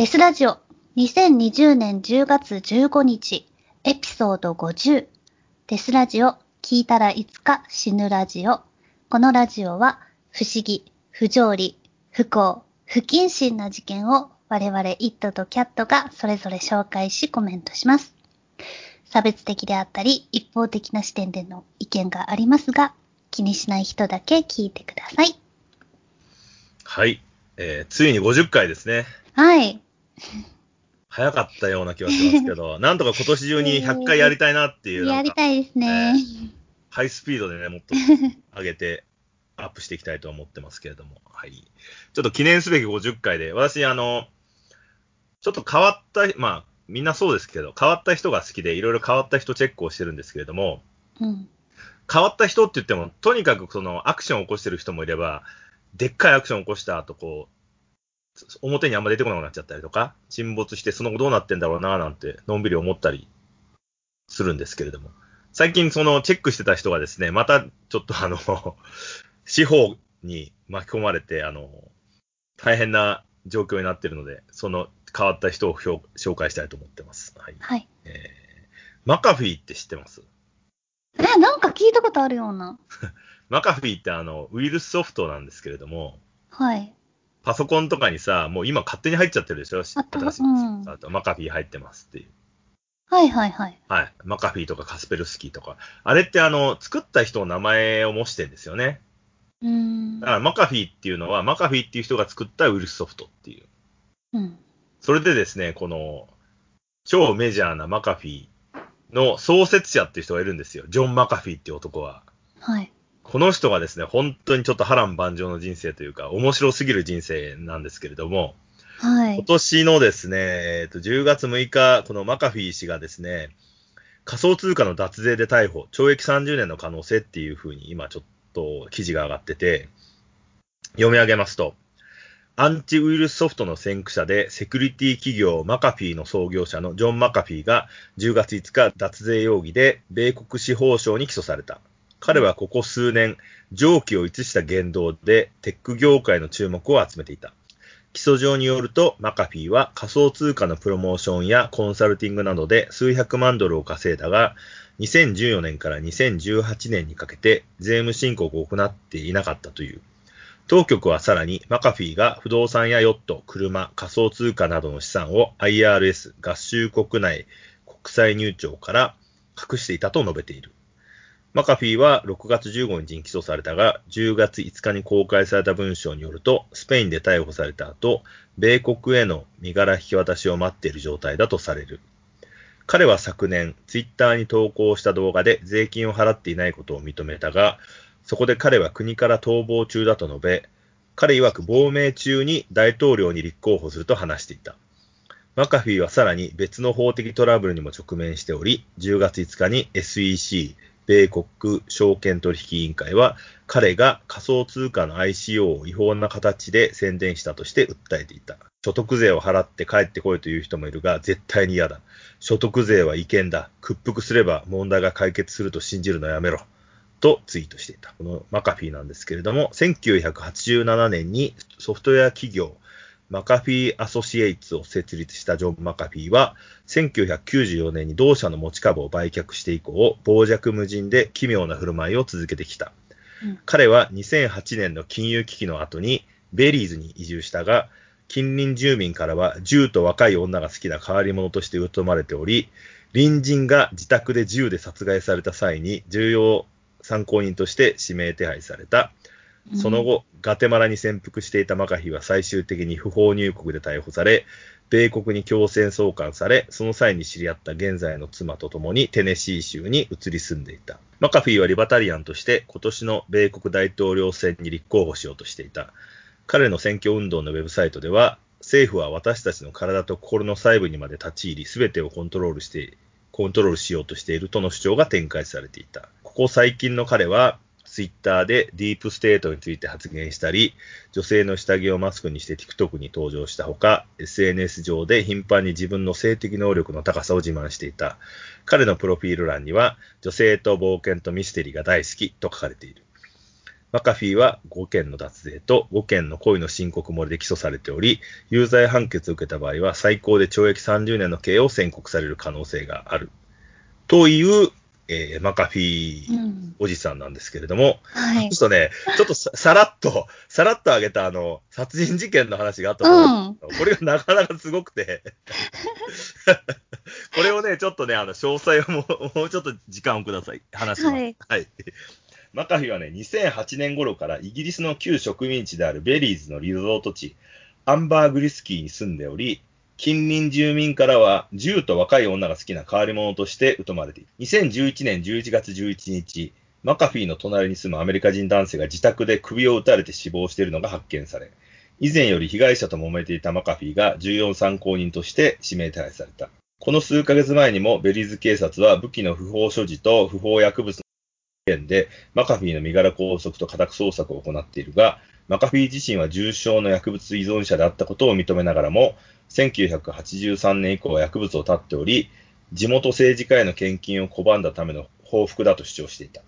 デスラジオ2020年10月15日エピソード50デスラジオ聞いたらいつか死ぬラジオこのラジオは不思議、不条理、不幸、不謹慎な事件を我々イットとキャットがそれぞれ紹介しコメントします。差別的であったり一方的な視点での意見がありますが気にしない人だけ聞いてください。はい。えー、ついに50回ですね。はい。早かったような気がしますけど、なんとか今年中に100回やりたいなっていう、やりたいですね。ハイスピードでね、もっと上げて、アップしていきたいと思ってますけれども、はい。ちょっと記念すべき50回で、私、あの、ちょっと変わった、まあ、みんなそうですけど、変わった人が好きで、いろいろ変わった人チェックをしてるんですけれども、うん。変わった人って言っても、とにかくそのアクションを起こしてる人もいれば、でっかいアクションを起こした後、こう、表にあんま出てこなくなっちゃったりとか、沈没してその後どうなってんだろうななんて、のんびり思ったりするんですけれども。最近そのチェックしてた人がですね、またちょっとあの、司法に巻き込まれて、あの、大変な状況になっているので、その変わった人を評紹介したいと思ってます。はい。はい。えーマカフィーって知ってます？え、なんか聞いたことあるような。マカフィーってあの、ウイルスソフトなんですけれども、はい。パソコンとかにさ、もう今勝手に入っちゃってるでしょ？新しいうんあとマカフィー入ってますっていう。はいはいはい。はい。マカフィーとかカスペルスキーとか。あれってあの、作った人の名前を模してんですよね。うーんだか。らマカフィーっていうのは、マカフィーっていう人が作ったウイルスソフトっていう。うん。それでですね、この、超メジャーなマカフィーの創設者っていう人がいるんですよ。ジョン・マカフィーっていう男は。はい。この人がですね、本当にちょっと波乱万丈の人生というか、面白すぎる人生なんですけれども、今はい。年のですね、えっと、10月6日、このマカフィー氏がですね、仮想通貨の脱税で逮捕、懲役30年の可能性っていうふうに今ちょっと記事が上がってて、読み上げますと、アンチウイルスソフトの先駆者でセキュリティ企業マカフィーの創業者のジョン・マカフィーが10月5日脱税容疑で米国司法省に起訴された。彼はここ数年、常軌を逸した言動でテック業界の注目を集めていた。起訴状によると、マカフィーは仮想通貨のプロモーションやコンサルティングなどで数百万ドルを稼いだが、2014年から2018年にかけて税務申告を行っていなかったという。当局はさらにマカフィーが不動産やヨット、車、仮想通貨などの資産を IRS 合衆国内国際入庁から隠していたと述べている。マカフィーは6月15日に起訴されたが、10月5日に公開された文章によると、スペインで逮捕された後、米国への身柄引き渡しを待っている状態だとされる。彼は昨年、ツイッターに投稿した動画で税金を払っていないことを認めたが、そこで彼は国から逃亡中だと述べ、彼曰く亡命中に大統領に立候補すると話していた。マカフィーはさらに別の法的トラブルにも直面しており、10月5日に SEC、米国証券取引委員会は、彼が仮想通貨の ICO を違法な形で宣伝したとして訴えていた。所得税を払って帰ってこいという人もいるが、絶対に嫌だ。所得税は違憲だ。屈服すれば問題が解決すると信じるのやめろ。とツイートしていた。このマカフィーなんですけれども、1987年にソフトウェア企業、マカフィーアソシエイツを設立したジョン・マカフィーは、1994年に同社の持ち株を売却して以降、傍若無人で奇妙な振る舞いを続けてきた。うん彼は2008年の金融危機の後にベリーズに移住したが、近隣住民からは銃と若い女が好きな変わり者として疎まれており、隣人が自宅で銃で殺害された際に重要参考人として指名手配された。その後、ガテマラに潜伏していたマカヒは最終的に不法入国で逮捕され、米国に強制送還され、その際に知り合った現在の妻と共にテネシー州に移り住んでいた。マカフィーはリバタリアンとして今年の米国大統領選に立候補しようとしていた。彼の選挙運動のウェブサイトでは、政府は私たちの体と心の細部にまで立ち入り、すべてをコントロールして、コントロールしようとしているとの主張が展開されていた。ここ最近の彼は、ツイッターでディープステートについて発言したり、女性の下着をマスクにして TikTok に登場したほか、SNS 上で頻繁に自分の性的能力の高さを自慢していた。彼のプロフィール欄には、女性と冒険とミステリーが大好きと書かれている。マカフィーは5件の脱税と5件の故意の申告漏れで起訴されており、有罪判決を受けた場合は最高で懲役30年の刑を宣告される可能性がある。という、えーマカフィーうん。おじさんなんですけれども、はい。ちょっとね、ちょっとささらっと、さらっと上げたあの、殺人事件の話があったと思うんこれがなかなかすごくて、これをね、ちょっとね、あの、詳細をもうもうちょっと時間をください。話します。はいはい。マカフィーはね、2008年頃からイギリスの旧植民地であるベリーズのリゾート地、アンバーグリスキーに住んでおり、近隣住民からは銃と若い女が好きな変わり者として疎まれている。2011年11月11日、マカフィーの隣に住むアメリカ人男性が自宅で首を撃たれて死亡しているのが発見され、以前より被害者と揉めていたマカフィーが重要参考人として指名手配された。この数ヶ月前にもベリーズ警察は武器の不法所持と不法薬物件でマカフィーの身柄拘束と家宅捜索を行っているが、マカフィー自身は重症の薬物依存者であったことを認めながらも、1983年以降は薬物を絶っており、地元政治家への献金を拒んだための報復だと主張していた。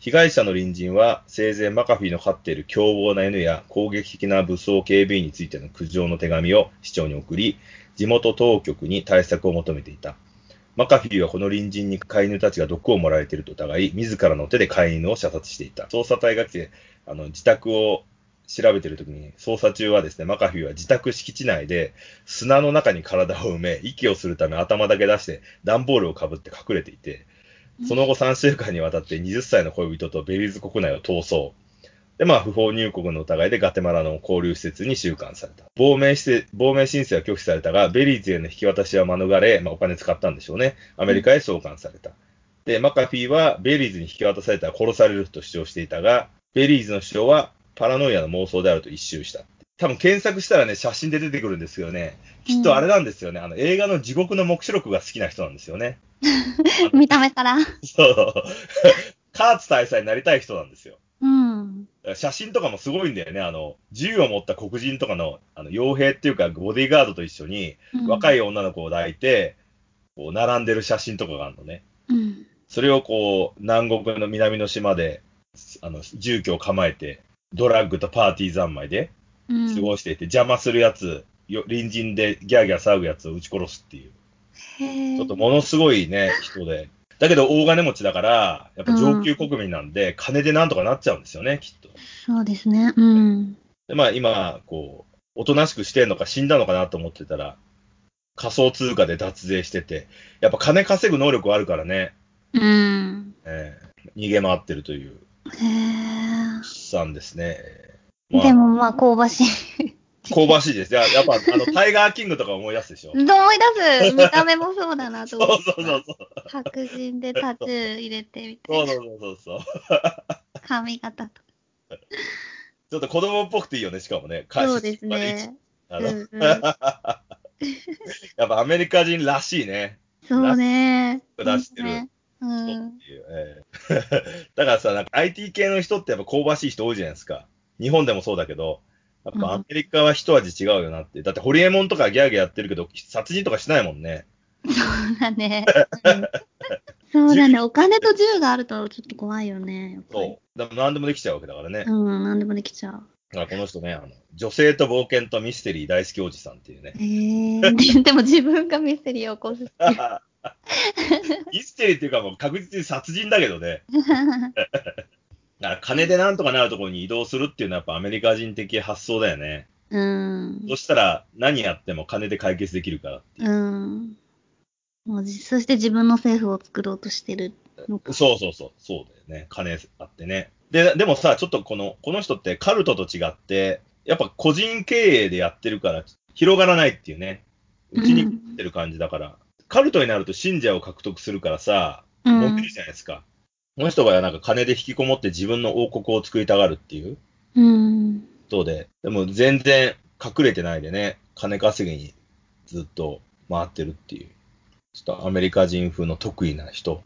被害者の隣人は生前マカフィーの飼っている凶暴な犬や攻撃的な武装警備員についての苦情の手紙を市長に送り、地元当局に対策を求めていた。マカフィーはこの隣人に飼い犬たちが毒を盛られていると疑い、自らの手で飼い犬を射殺していた。捜査隊が来て、あの、自宅を調べているときに、捜査中はですね、マカフィーは自宅敷地内で砂の中に体を埋め、息をするため頭だけ出して段ボールをかぶって隠れていて、その後3週間にわたって20歳の恋人とベリーズ国内を逃走。で、まあ、不法入国の疑いでガテマラの拘留施設に収監された。亡命施設亡命申請は拒否されたが、ベリーズへの引き渡しは免れ、まあ、お金使ったんでしょうね。アメリカへ送還された。で、マカフィーはベリーズに引き渡されたら殺されると主張していたが、ベリーズの主張はパラノイアの妄想であると一蹴した。多分検索したらね、写真で出てくるんですけどね、きっとあれなんですよね。あの、映画の地獄の黙示録が好きな人なんですよね。見た目から。そう。カーツ大佐になりたい人なんですよ。うん。写真とかもすごいんだよね。あの、銃を持った黒人とかの、あの、傭兵っていうか、ボディーガードと一緒に、若い。い女の子を抱いて、こう、並んでる写真とかがあるのね。うん。それをこう、南国の南の島で、あの、住居を構えて、ドラッグとパーティー三昧でうん。過ごしていて、邪魔するやつ、よ隣人でギャーギャー騒ぐやつを撃ち殺すっていう。へちょっとものすごいね、人で。だけど大金持ちだから、やっぱ上級国民なんで、金でなんとかなっちゃうんですよね、きっと。そうですね。うん。で、まあ今、こう、おとなしくしてんのか死んだのかなと思ってたら、仮想通貨で脱税してて、やっぱ金稼ぐ能力はあるからね、うん。えー逃げ回ってるという、へえ。さんですね。まあでもまあ、香ばしい。香ばしいです。ややっぱ、あの、タイガーキングとか思い出すでしょ。思い出す。見た目もそうだなとそう思って。そうそうそう。白人でタトゥー入れてみたいな。そうそうそうそう。髪型とか。ちょっと子供っぽくていいよね、しかもね。そうですね。あの、うんうん やっぱアメリカ人らしいね。そうね。出してる だからさ、なんか IT 系の人ってやっぱ香ばしい人多いじゃないですか。日本でもそうだけど、やっぱアメリカは一味違うよなって。だってホリエモンとかギャーギャーやってるけど、殺人とかしないもんね。そうだね。うんそうだね。お金と銃があるとちょっと怖いよね。そう。でも何でもできちゃうわけだからね。うん、なんでもできちゃう。だからこの人ね、あの、女性と冒険とミステリー大好きおじさんっていうね。へえで でも自分がミステリーを起こす。ミステリーっていうかもう確実に殺人だけどね。だから金でなんとかなるところに移動するっていうのはやっぱアメリカ人的発想だよね。うん。そしたら何やっても金で解決できるからっていう。うん。もうじそして自分の政府を作ろうとしてるのか。そうそうそう、そうだよね。金あってね。で、でもさ、ちょっとこの、この人ってカルトと違って、やっぱ個人経営でやってるから広がらないっていうね。うちに来てる感じだから。カルトになると信者を獲得するからさ、うん揉めるじゃないですか。この人がなんか金で引きこもって自分の王国を作りたがるっていううん。ことで、でも全然隠れてないでね、金稼ぎにずっと回ってるっていう、ちょっとアメリカ人風の得意な人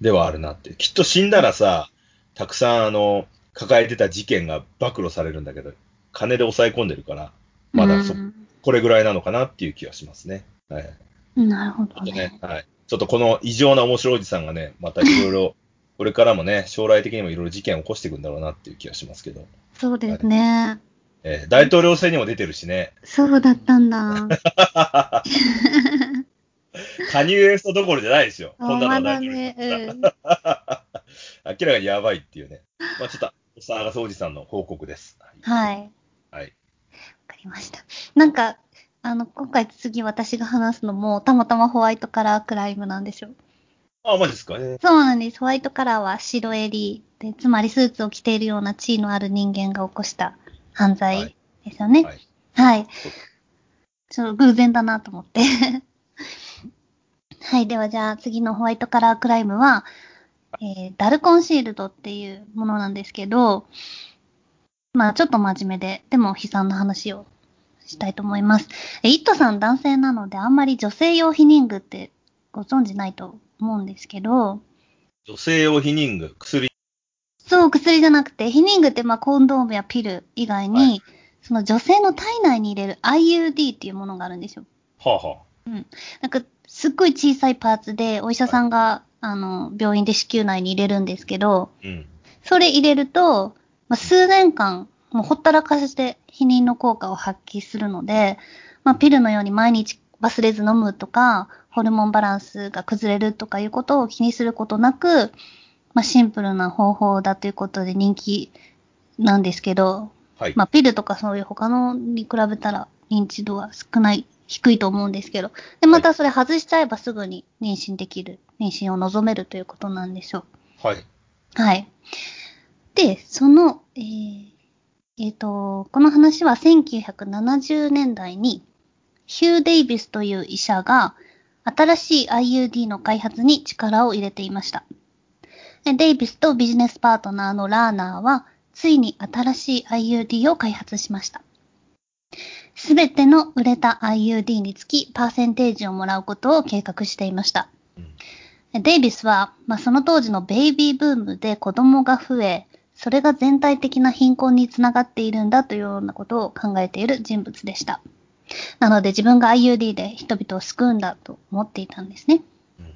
ではあるなって。きっと死んだらさ、たくさんあの、抱えてた事件が暴露されるんだけど、金で抑え込んでるから、まだそ、うんこれぐらいなのかなっていう気がしますね。はい。なるほどちょっとねね。、はい。ちょっとこの異常な面白いおじさんがね、またいろいろこれからもね、将来的にもいろいろ事件を起こしていくんだろうなっていう気がしますけど。そうですね。えー大統領選にも出てるしね。そうだったんだ。カニエストどころじゃないですよ。あこんなのまだは大統領ね、うん。明らかにやばいっていうね。まあちょっと、おさがそうじさんの報告です。はい。わはい。かりました。なんか、あの、今回次私が話すのも、たまたまホワイトカラークライムなんですよ。あ、マジですか？そうなんです。ホワイトカラーは白襟で、つまりスーツを着ているような地位のある人間が起こした犯罪ですよね。はい。はい。ちょっと偶然だなと思って。はい。ではじゃあ次のホワイトカラークライムは、えーダルコンシールドっていうものなんですけど、まあちょっと真面目で、でも悲惨な話をしたいと思います。えイットさん男性なのであんまり女性用避妊具ってご存知ないと思うんですけど、女性用避妊具、薬。そう、薬じゃなくて、避妊具ってまあコンドームやピル以外に、はいその女性の体内に入れる IUD っていうものがあるんですよ。はあ、はなんか、すっごい小さいパーツで、お医者さんが、あの、病院で子宮内に入れるんですけど、あ、うん。それ入れると、まあ、数年間、もうほったらかして避妊の効果を発揮するので、まあ、ピルのように毎日忘れず飲むとか、ホルモンバランスが崩れるとかいうことを気にすることなく、まあ、シンプルな方法だということで人気なんですけど、はい。まあ、ピルとかそういう他のに比べたら認知度は少ない、低いと思うんですけど。で、またそれ外しちゃえばすぐに妊娠できる、妊娠を望めるということなんでしょう。はい。はい。で、その、えー、えーと、この話は1970年代に、ヒュー・デイビスという医者が、新しい IUD の開発に力を入れていました。でデイビスとビジネスパートナーのラーナーは、ついに新しい IUD を開発しました。すべての売れた IUD につき、パーセンテージをもらうことを計画していました。うんデイビスは、まあ、その当時のベイビーブームで子供が増え、それが全体的な貧困につながっているんだというようなことを考えている人物でした。なので自分が IUD で人々を救うんだと思っていたんですね。うん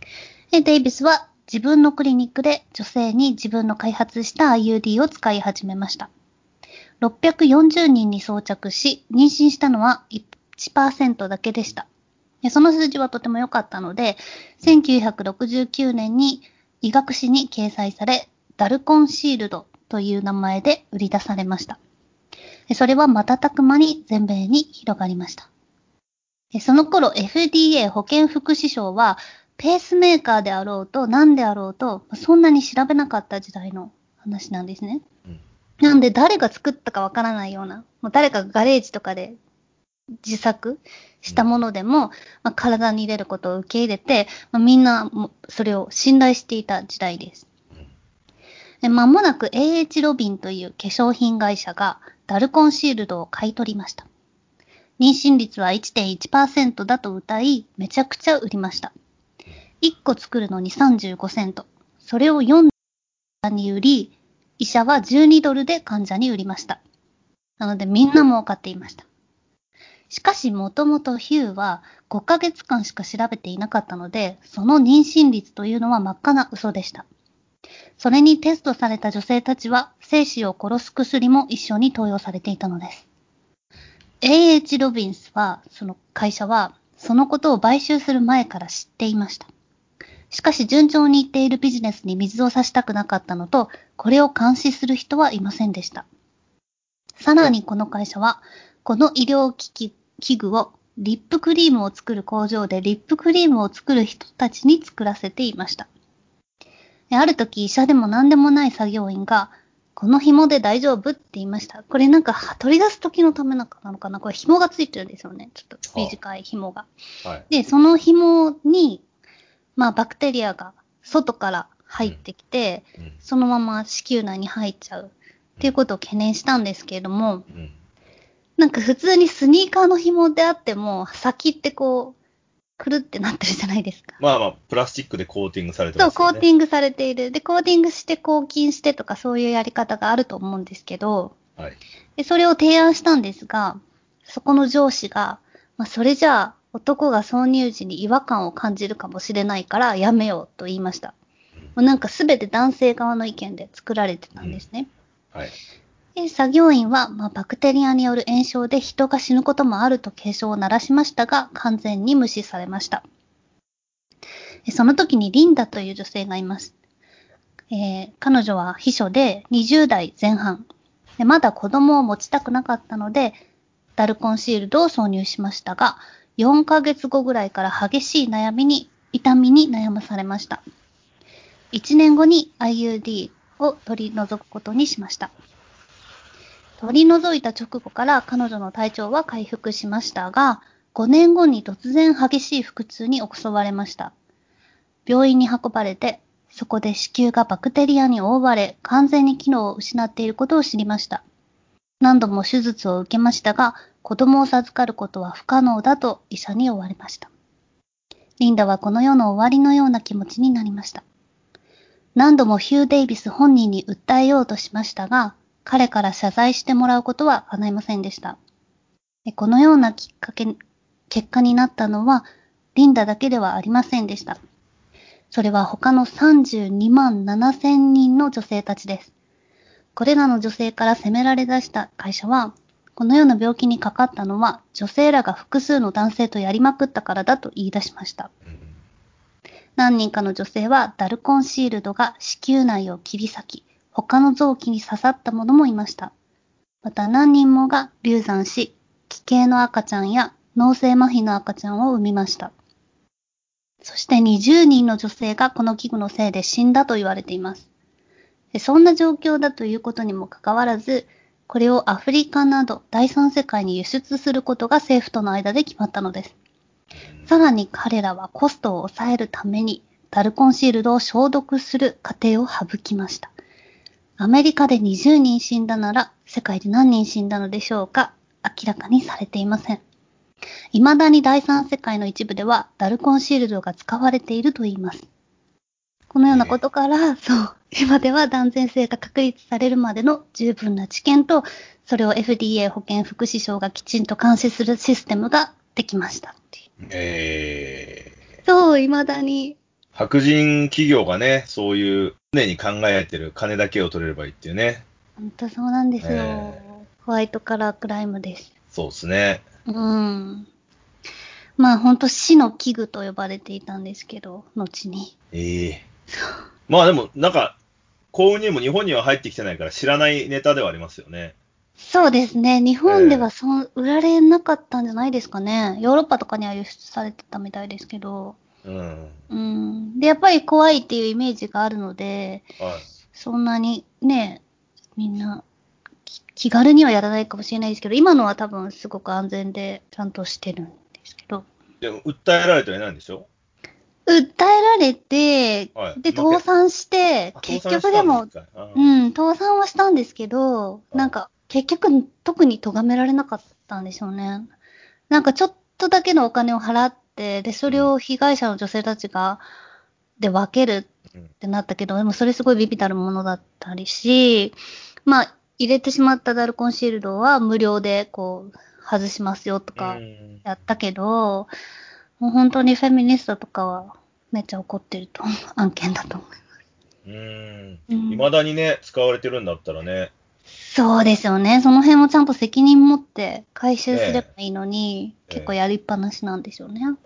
でデイビスは自分のクリニックで女性に自分の開発した IUD を使い始めました。640人に装着し、妊娠したのは1%だけでした。でその数字はとても良かったので、1969年に医学誌に掲載され、ダルコンシールドという名前で売り出されました。でそれは瞬く間に全米に広がりました。でその頃 FDA 保健福祉省はペースメーカーであろうと何であろうとそんなに調べなかった時代の話なんですね。うんなんで誰が作ったかわからないような、もう誰かがガレージとかで自作したものでも、まあ、体に入れることを受け入れて、まあ、みんなもそれを信頼していた時代です。で間もなく AH ロビンという化粧品会社がダルコンシールドを買い取りました。妊娠率は1.1%だと歌い、めちゃくちゃ売りました。1個作るのに35セント。それを4ドルに売り、医者は12ドルで患者に売りました。なのでみんな儲かっていました。しかしもともとヒューは5ヶ月間しか調べていなかったので、その妊娠率というのは真っ赤な嘘でした。それにテストされた女性たちは精子を殺す薬も一緒に投与されていたのです。A.H. ロビンスは、その会社は、そのことを買収する前から知っていました。しかし順調にいっているビジネスに水を差したくなかったのと、これを監視する人はいませんでした。さらにこの会社は、この医療機器、器具をリップクリームを作る工場でリップクリームを作る人たちに作らせていました。である時医者でも何でもない作業員が、この紐で大丈夫？って言いました。これなんか取り出す時のためなのかな？これ紐がついてるんですよね。ちょっと短い紐が。はい。で、その紐に、まあバクテリアが外から入ってきて、うん。そのまま子宮内に入っちゃうっていうことを懸念したんですけれども、うん。なんか普通にスニーカーの紐であっても、先ってこう、くるってなってるじゃないですか。まあまあ、プラスチックでコーティングされてそう、ますよね。コーティングされている。で、コーティングして抗菌してとかそういうやり方があると思うんですけど、はい。でそれを提案したんですが、そこの上司が、まあ、それじゃあ男が挿入時に違和感を感じるかもしれないからやめようと言いました。うなんかすべて男性側の意見で作られてたんですね。はい。で作業員は、まあ、バクテリアによる炎症で人が死ぬこともあると警鐘を鳴らしましたが、完全に無視されました。その時にリンダという女性がいます。えー彼女は秘書で20代前半で。まだ子供を持ちたくなかったので、ダルコンシールドを挿入しましたが、4ヶ月後ぐらいから激しい悩みに、痛みに悩まされました。1年後に IUD を取り除くことにしました。取り除いた直後から彼女の体調は回復しましたが、5年後に突然激しい腹痛に襲われました。病院に運ばれて、そこで子宮がバクテリアに覆われ、完全に機能を失っていることを知りました。何度も手術を受けましたが、子供を授かることは不可能だと医者に言われました。リンダはこの世の終わりのような気持ちになりました。何度もヒュー・デイビス本人に訴えようとしましたが、彼から謝罪してもらうことは叶いませんでした。でこのようなきっかけ、結果になったのは、リンダだけではありませんでした。それは他の32万7千人の女性たちです。これらの女性から責められ出した会社は、このような病気にかかったのは、女性らが複数の男性とやりまくったからだと言い出しました。うん何人かの女性はダルコンシールドが子宮内を切り裂き、他の臓器に刺さった者もいました。また何人もが流産し、奇形の赤ちゃんや脳性麻痺の赤ちゃんを産みました。そして20人の女性がこの器具のせいで死んだと言われています。そんな状況だということにもかかわらず、これをアフリカなど第三世界に輸出することが政府との間で決まったのです。さらに彼らはコストを抑えるためにダルコンシールドを消毒する過程を省きました。アメリカで20人死んだなら世界で何人死んだのでしょうか？明らかにされていません。未だに第三世界の一部ではダルコンシールドが使われていると言います。このようなことから、そう、今では断然性が確立されるまでの十分な知見と、それを FDA 保健福祉省がきちんと監視するシステムができましたっていう。えそう、未だに。ー、白人企業がね、そういう常に考えてる金だけを取れればいいっていうね。本当そうなんですよ。えホワイトカラークライムです。そうですね。うん。まあ本当死の器具と呼ばれていたんですけど、後に。ええまあでも、なんか、幸運にも日本には入ってきてないから知らないネタではありますよね。そうですね。日本ではそう、売られなかったんじゃないですかね。ヨーロッパとかには輸出されてたみたいですけど。うん。うん。で、やっぱり怖いっていうイメージがあるので、はい。そんなにね、みんなき気軽にはやらないかもしれないですけど、今のは多分すごく安全でちゃんとしてるんですけど。でも、訴えられてはいないんでしょ？訴えられて、はいで、倒産してあ、結局でも、うん、倒産はしたんですけど、あなんか、結局、特に咎められなかったんでしょうね。なんか、ちょっとだけのお金を払って、で、それを被害者の女性たちが、で分けるうんってなったけど、でもそれすごいビビたるものだったりし、まあ、入れてしまったダルコンシールドは無料で、こう、外しますよとかう、んやったけど、もう本当にフェミニストとかはめっちゃ怒ってると思う案件だと思う。うん。うん未だにね、使われてるんだったらね。そうですよね。その辺もちゃんと責任持って回収すればいいのに、ええ結構やりっぱなしなんでしょうね。うん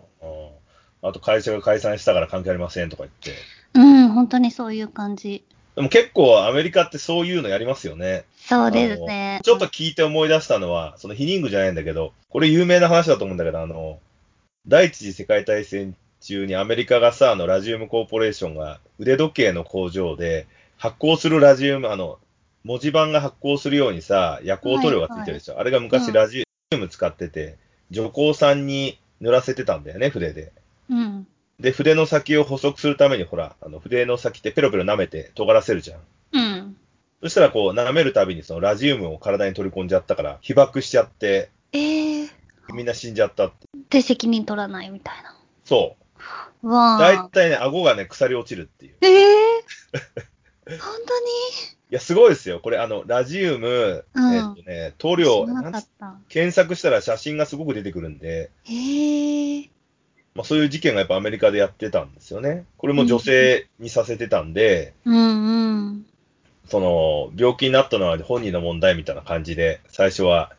あと会社が解散したから関係ありませんとか言って。うん、本当にそういう感じ。でも結構アメリカってそういうのやりますよね。そうですねあの。ちょっと聞いて思い出したのは、そのヒニングじゃないんだけど、これ有名な話だと思うんだけど、あの、第一次世界大戦中にアメリカがさ、あの、ラジウムコーポレーションが腕時計の工場で発光するラジウム、あの、文字盤が発光するようにさ、夜光塗料がついてるでしょ。あれが昔うんラジウム使ってて、女工さんに塗らせてたんだよね、筆で。うん。で、筆の先を補足するために、ほら、あの、筆の先ってペロペロ舐めて尖らせるじゃん。うん。そしたらこう、舐めるたびにそのラジウムを体に取り込んじゃったから、被爆しちゃって、ええみんな死んじゃったって。で、責任取らないみたいな。そう。わあ。だいたいね、顎がね、腐り落ちるっていう。いええ本当や、すごいですよ。これ、あの、ラジウム、うんえっとね、塗に料、知らなつなんかった。検索したら写真がすごく出てくるんで、ええまあ、そういう事件がやっぱアメリカでやってたんですよね。これも女性にさせてたんで、うんうん。その、病気になったのは本人の問題みたいな感じで、最初は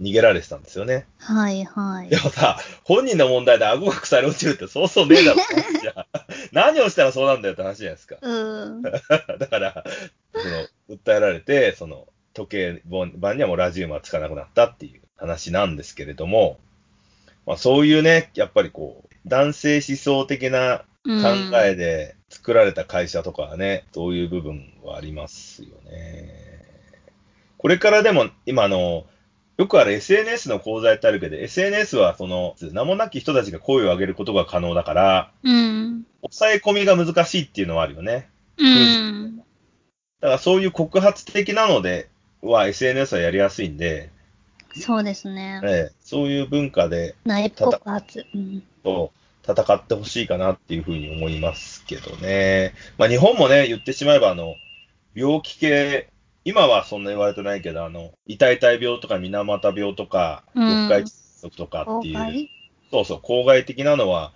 逃げられてたんですよね。はいはいで。もさ、本人の問題で顎が腐り落ちるってそうそうねえだろじゃん。何をしたらそうなんだよって話じゃないですか。うん。だから、その、訴えられて、その、時計盤にはもうラジウムはつかなくなったっていう話なんですけれども、まあそういうね、やっぱりこう、男性思想的なうん考えで作られた会社とかはね、そういう部分はありますよね。これからでも、今あの、よくある SNS の講座ってあるけど、SNS はその、名もなき人たちが声を上げることが可能だから、うん。抑え込みが難しいっていうのはあるよね。うん。だからそういう告発的なのでは SNS はやりやすいんで、そうですね。ええそういう文化で内部告発。うん。と戦ってほしいかなっていうふうに思いますけどね。まあ日本もね、言ってしまえばあの、病気系、今はそんな言われてないけど、あの、痛々病とか水俣病とか、うん四日窒息とかっていう、そうそう、公害的なのは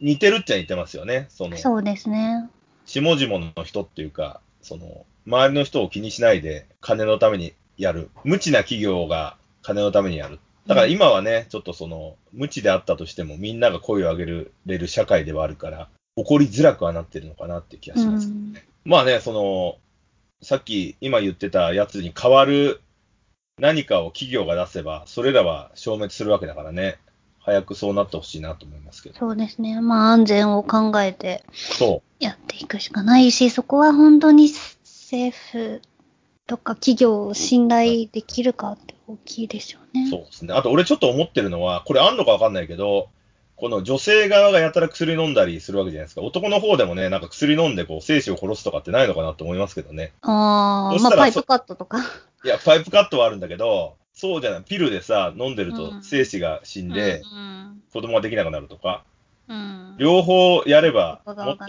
似てるっちゃ似てますよね。その、そうですね。下々の人っていうか、その、周りの人を気にしないで金のためにやる。無知な企業が金のためにやる。だから今はね、ちょっとその、無知であったとしてもみんなが声を上げれる社会ではあるから、起こりづらくはなってるのかなって気がうします。ん。まあね、その、さっき今言ってたやつに代わる何かを企業が出せば、それらは消滅するわけだからね。早くそうなってほしいなと思いますけど。そうですね。まあ安全を考えてそう。やっていくしかないし、そこは本当に政府とか企業を信頼できるかって大きいでしょうね。そうですね。あと俺ちょっと思ってるのは、これあんのかわかんないけど、この女性側がやたら薬飲んだりするわけじゃないですか。男の方でもね、なんか薬飲んでこう精子を殺すとかってないのかなと思いますけどね。ああ、まあパイプカットとか。いや、パイプカットはあるんだけど、そうじゃない。ピルでさ、飲んでるとうん精子が死んで、うん子供ができなくなるとか、うん。両方やれば、男もっと。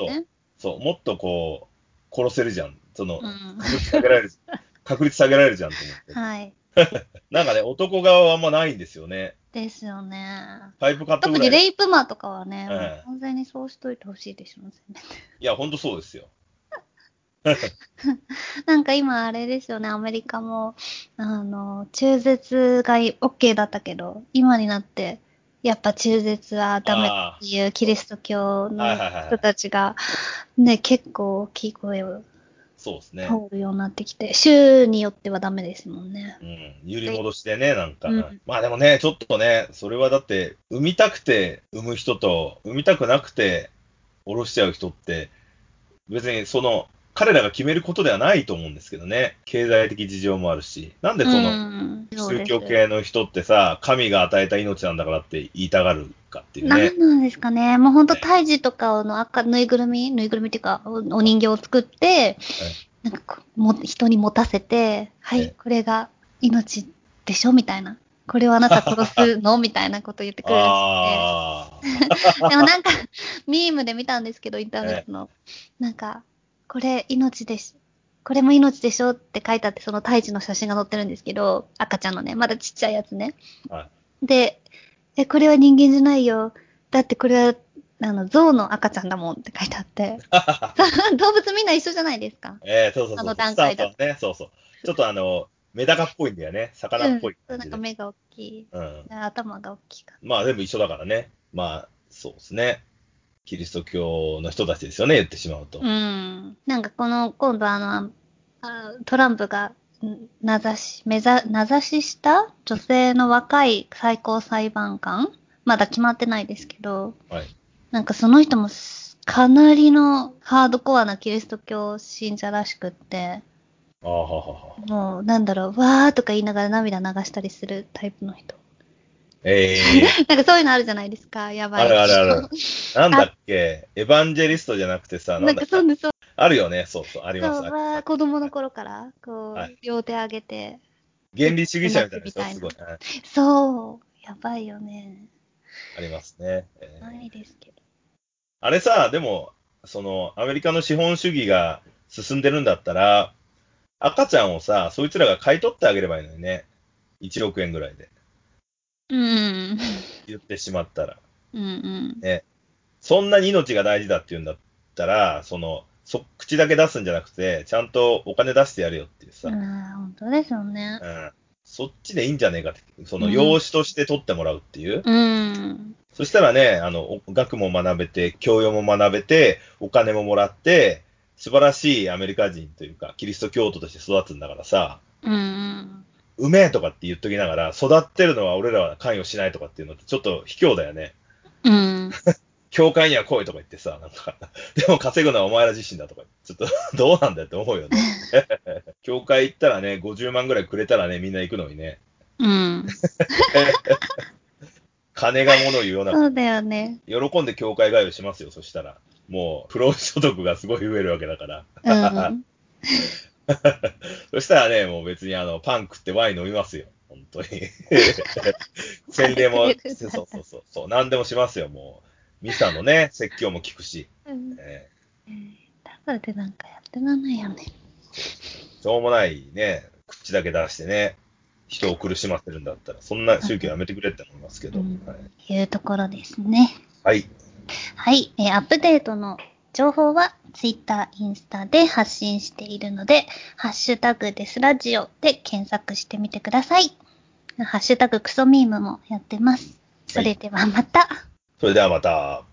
そう、もっとこう、殺せるじゃん。その、うん。確率下げられる、確率下げられるじゃんと思って。はい。なんかね、男側はあんまないんですよね。ですよね。パイプカット特。にレイプマとかはね、完全にそうしといてほしいでしょ。いや、ほんとそうですよ。なんか今あれですよね、アメリカも、あの、中絶が OK だったけど、今になって、やっぱ中絶はダメっていうキリスト教の人たちが、ね、結構大きい声をそうですね。通るようになってきて、州によってはダメですもんね。うん。揺り戻してね、なんか。うんまあでもね、ちょっとね、それはだって、産みたくて産む人と、産みたくなくて下ろしちゃう人って、別にその、彼らが決めることではないと思うんですけどね。経済的事情もあるし。なんでその、宗教系の人ってさ、神が与えた命なんだからって言いたがるかっていうね。何なんですかね。もうほんと胎児とかの赤、ぬいぐるみぬいぐるみっていうか、おお人形を作って、なんかも人に持たせて、はいええ、これが命でしょみたいな。これをあなた殺すのみたいなこと言ってくるらしああ。くて。でもなんか、ミームで見たんですけど、インターネットの。なんか、これ命でしこれも命でしょって書いてあって、その胎児の写真が載ってるんですけど、赤ちゃんのね、まだちっちゃいやつね。はで、え、これは人間じゃないよ。だってこれは、あの、象の赤ちゃんだもんって書いてあって。動物みんな一緒じゃないですか。ええそうそうそう。あの段階だね、そうそう。ちょっとあの、メダカっぽいんだよね。魚っぽいうん。なんか目が大きい。うん。頭が大きいかまあ全部一緒だからね。まあ、そうですね。キリスト教の人たちですよね、言ってしまうと。うん。なんかこの、今度あの、あトランプが、ん名指し、目ざ、名指しした女性の若い最高裁判官？まだ決まってないですけど、はい。なんかその人もすかなりのハードコアなキリスト教信者らしくって、ああ、ははは。もうなんだろう、わーとか言いながら涙流したりするタイプの人。ええ なんかそういうのあるじゃないですか、やばい。あるあるある。なんだっけ、エヴァンジェリストじゃなくてさ、ななんかそうです、そうあるよね、そうそう、あります。そう、子供の頃から、こう、はい両手上げて、原理主義者みたいな人すごい、はいそう、やばいよね。ありますね。えーないですけど。あれさ、でも、その、アメリカの資本主義が進んでるんだったら、赤ちゃんをさ、そいつらが買い取ってあげればいいのにね。1億円ぐらいで。うん。言ってしまったら。うんうん。ね。そんなに命が大事だって言うんだったら、その、そ、口だけ出すんじゃなくて、ちゃんとお金出してやるよっていうさ、ああ、本当ですよねう。ん。そっちでいいんじゃねえかって、その、うん養子として取ってもらうっていう。うん。そしたらね、あの、お学も学べて、教養も学べて、お金ももらって、素晴らしいアメリカ人というか、キリスト教徒として育つんだからさ、うんうめえとかって言っときながら、育ってるのは俺らは関与しないとかっていうのってちょっと卑怯だよね。うん。教会には来いとか言ってさ、なんか、でも稼ぐのはお前ら自身だとか、ちょっと どうなんだよって思うよね。教会行ったらね、50万ぐらいくれたらね、みんな行くのにね、うん。金が物を言うような、そうだよね。喜んで教会通いしますよ、そしたら。もう、不労所得がすごい増えるわけだから。うん。そしたらね、もう別にあの、パン食ってワイン飲みますよ。本当に。洗礼も、そうそうそう、そう、何でもしますよ、もう。ミサのね、説教も聞くし。うん。えだからでなんかやってらんないよね。ーしょうもないね、口だけ出してね、人を苦しませるんだったら、そんな宗教やめてくれって思いますけど。うんはい。いうところですね。はい。はい。えーアップデートの情報は Twitter、インスタで発信しているので、ハッシュタグデスラジオで検索してみてください。ハッシュタグクソミームもやってます。それではまた。それではまた。